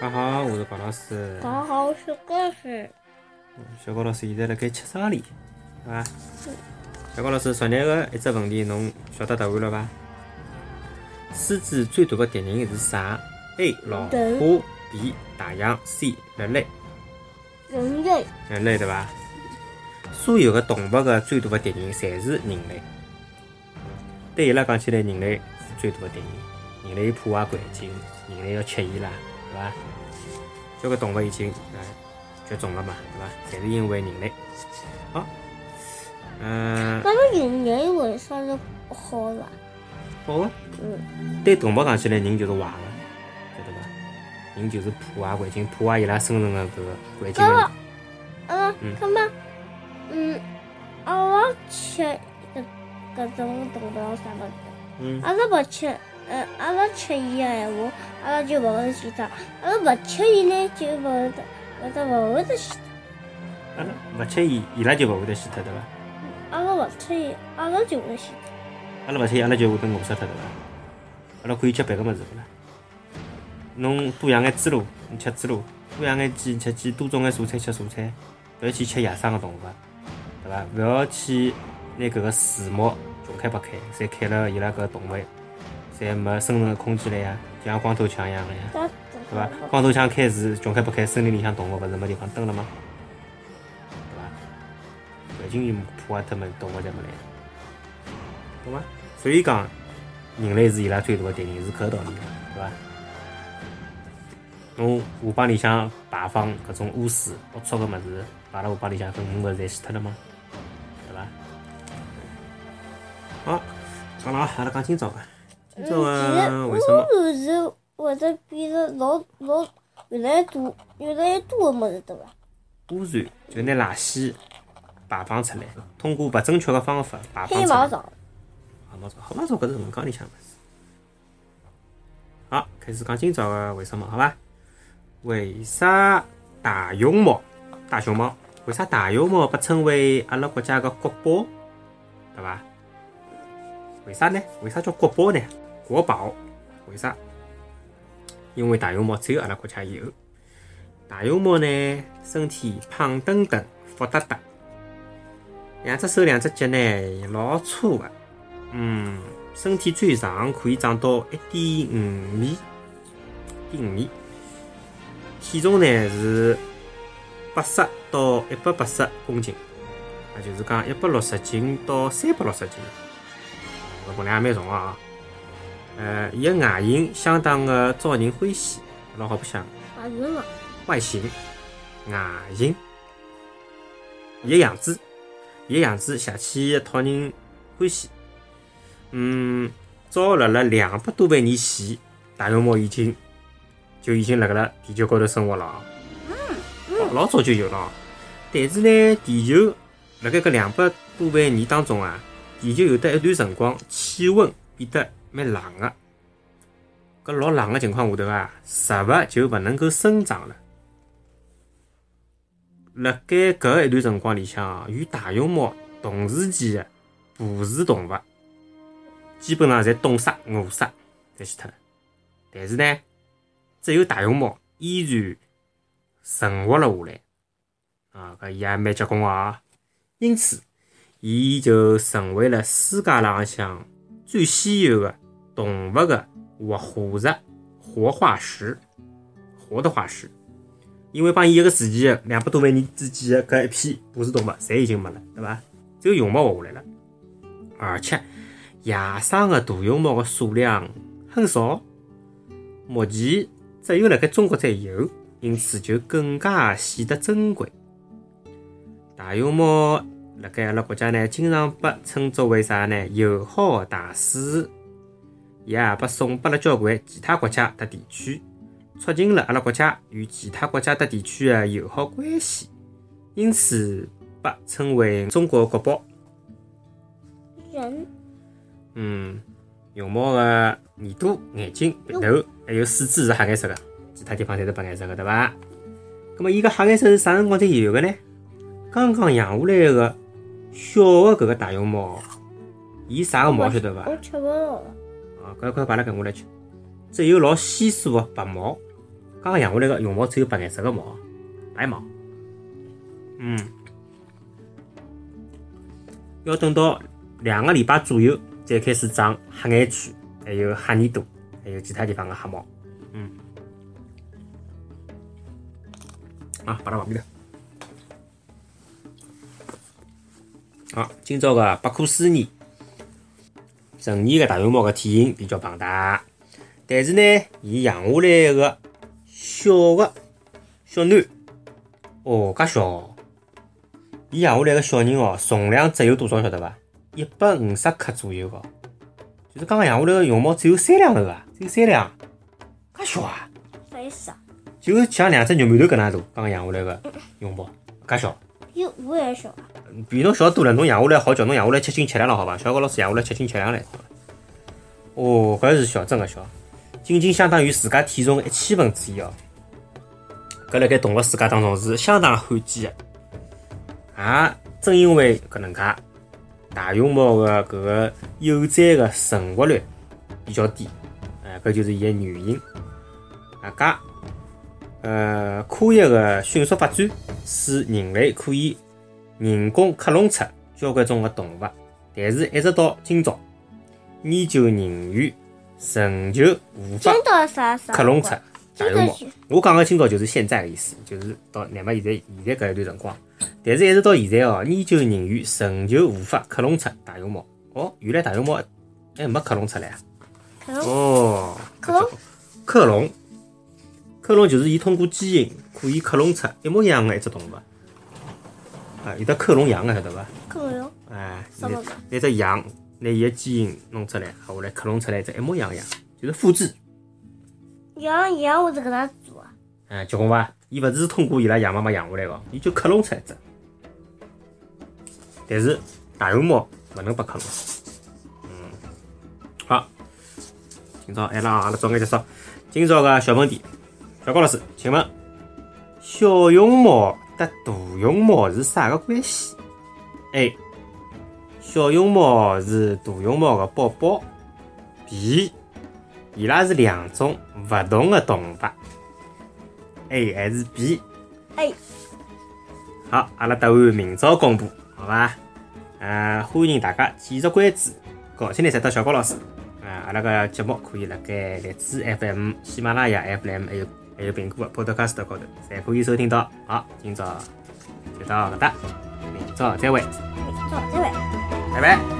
大家好，我是高老师。大家好，我是高师。小高老师现在辣盖吃啥哩，对伐？小高老师昨日个一只问题，侬晓得答案了伐？狮子最大的敌人是啥？A. 老虎 B. 大象 C. 人类。人类。人类对伐？所有的动物的最大的敌人侪是人类。对伊拉讲起来，人类是最大的敌人。人类破坏环境，人类要吃伊拉，对伐？交关动物已经啊绝种了嘛，对吧？侪是因为人类。好，嗯。那么人类为啥是好了？好啊。嗯。对动物讲起来，人就是坏的，晓得伐？人就是破坏环境，破坏伊拉生存的搿个环境的。嗯。那么，嗯，阿拉吃搿搿种动物啥物事？嗯。阿拉勿吃。嗯，阿拉吃伊个闲话，阿拉就勿会死脱；阿拉勿吃伊呢，就勿会得，会得勿会得死脱。阿拉勿吃伊，伊拉就勿会得死脱，对伐？阿拉勿吃伊，阿拉就会死脱。阿拉勿吃伊，阿拉就会得饿死脱，对伐？阿拉可以吃别个物事勿啦？侬多养眼猪猡，侬吃猪猡；多养眼鸡，吃鸡；多种眼蔬菜，吃蔬菜。勿要去吃野生个动物，对伐？勿要去拿搿个树木穷开八开，侪开了伊拉搿动物。侪没生存的空间了呀，就像光头强一样的呀，对伐？光头强开始，穷开不开，森林里向动物勿是没地方蹲了吗？对伐？环境就破坏脱嘛，动物侪没来，懂伐？所以讲，人类是伊拉最大的敌人，是搿道理，对伐？侬河浜里向排放搿种污水、龌龊个物事，排辣河浜里向，搿鱼勿是侪死脱了吗？对伐？好，讲了啊，阿拉讲今朝个。其实污染是会得变成老老越来越多越来越多的物事，对伐？污染就拿垃圾排放出来，通过勿正确的方法排放出来。黑毛藻。黑马槽，黑马槽搿是文章里向物事。好，开始讲今朝的为什么，好吧？为啥大熊猫？大熊猫？为啥大熊猫被称为阿拉国家的国宝？对伐？为啥呢？为啥叫国宝呢？国宝？为啥？因为大熊猫只有阿拉国家有。大熊猫呢，身体胖墩墩、福哒哒，两只手、两只脚呢，老粗的。嗯，身体最长可以长到一点五米，一点五米。体重呢是八十到一百八十公斤，也就是讲一百六十斤到三百六十斤。分量也蛮重啊！呃，伊个外形相当的招人欢喜，老好白相。外形外形、外形，伊个样子，伊个样子邪气讨人欢喜。嗯，早辣辣两百多万年前，大熊猫已经就已经辣盖辣地球高头生活了。嗯，老早就有了。但是呢，地球辣盖搿两百多万年当中啊。地球有得一段辰光，气温变得蛮冷个。搿老冷个情况下头啊，植物就勿能够生长了。辣盖搿一段辰光里向，与大熊猫同时期的哺乳动物，基本上侪冻死、饿死、侪死脱了。但是呢，只有大熊猫依然存活了下来。啊，搿伊也蛮结棍啊！因此。伊就成为了世界浪向最稀有的动物的活化石、活化石、活的化石。因为帮伊一个时期的两百多万年之间的搿一批哺乳动物，侪已经没了，对伐？只有熊猫活下来了。而且野生的大熊猫的数量很少，目前只有辣盖中国才有，因此就更加显得珍贵。大熊猫。辣盖阿拉国家呢，经常被称作为啥呢？友好大使，也被送拨了交关其他国家和地区，促进了阿拉国家与其他国家和地区的友好关系，因此被称为中国国宝。人，嗯，熊猫的耳朵、眼睛、鼻头还有四肢是黑颜色的，其他地方侪是白颜色的，对伐？那么伊个黑颜色是啥辰光才有的呢？刚刚养下来的。小的搿个大熊猫，伊啥个毛晓得伐？我吃勿了。啊，快快把它给我来吃。只有老稀疏的白毛，刚刚养下来个绒毛只有白颜色个毛，白毛。嗯，要等到两个礼拜左右再开始长黑眼圈，还有黑耳朵，还有其他地方个黑毛。嗯，啊，摆到旁边头。好，今朝个百科思议，成年个大熊猫个体型比较庞大，但是呢，伊养下来个小个小囡，哦，介小。伊养下来个小人哦，重量只有多少晓得伐？一百五十克左右个，就是刚刚养下来个熊猫只有三两头啊，只有三两，介小啊？啥意思啊？就像两只肉馒头搿能大，刚刚养下来个熊猫，介小。哟我也小啊？比侬小多了，侬养下来好叫侬养下来吃斤吃两了，好伐？小高老师养下来吃斤吃凉嘞。哦，搿是小，真个小，仅仅相当于自家体重一千分之一哦。搿辣盖动物世界当中是相当罕见的。也正因为搿能介，大熊猫个搿个幼崽个存活率比较低，哎，搿就是伊个原因。啊，介，呃，科学个迅速发展，使人类可以人工克隆出交关种个动物，但是一直到今朝，研究人员仍旧无法克隆出大熊猫。我讲个今朝就是现在个意思，就是到乃末现在现在搿一段辰光。但是，一直到现在哦，研究人员仍旧无法克隆出大熊猫。哦，原来大熊猫还没克隆出来啊！哦，克隆，克隆，克隆就是伊通过基因可以克隆出一模一样的一只动物。啊，有的克隆羊的晓得伐？克隆羊。哎，拿只羊拿伊的基因弄出来，后来克隆出来一只一模一样羊，就是复制。羊羊我是搿能做啊？哎，结棍伐？伊勿是通过伊拉羊妈妈养下来个，伊就克隆出来一只。但是大熊猫勿能被克隆。嗯，好，今朝哎拉阿拉早眼结束。今朝个小问题，小高老师，请问小熊猫和大熊猫是啥个关系？A. 小熊猫是大熊猫的宝宝。B. 伊拉是两种勿同的动物。A 还是 B？A。好，阿拉答案明朝公布。好吧，呃，欢迎大家继续关注高清的三到小高老师。啊，阿拉个节目可以辣盖荔枝 FM、喜马拉雅 FM 还有还有苹果 Podcast 高头，侪可以收听到。好，今朝就到搿搭，明朝再会。明朝再会，拜拜。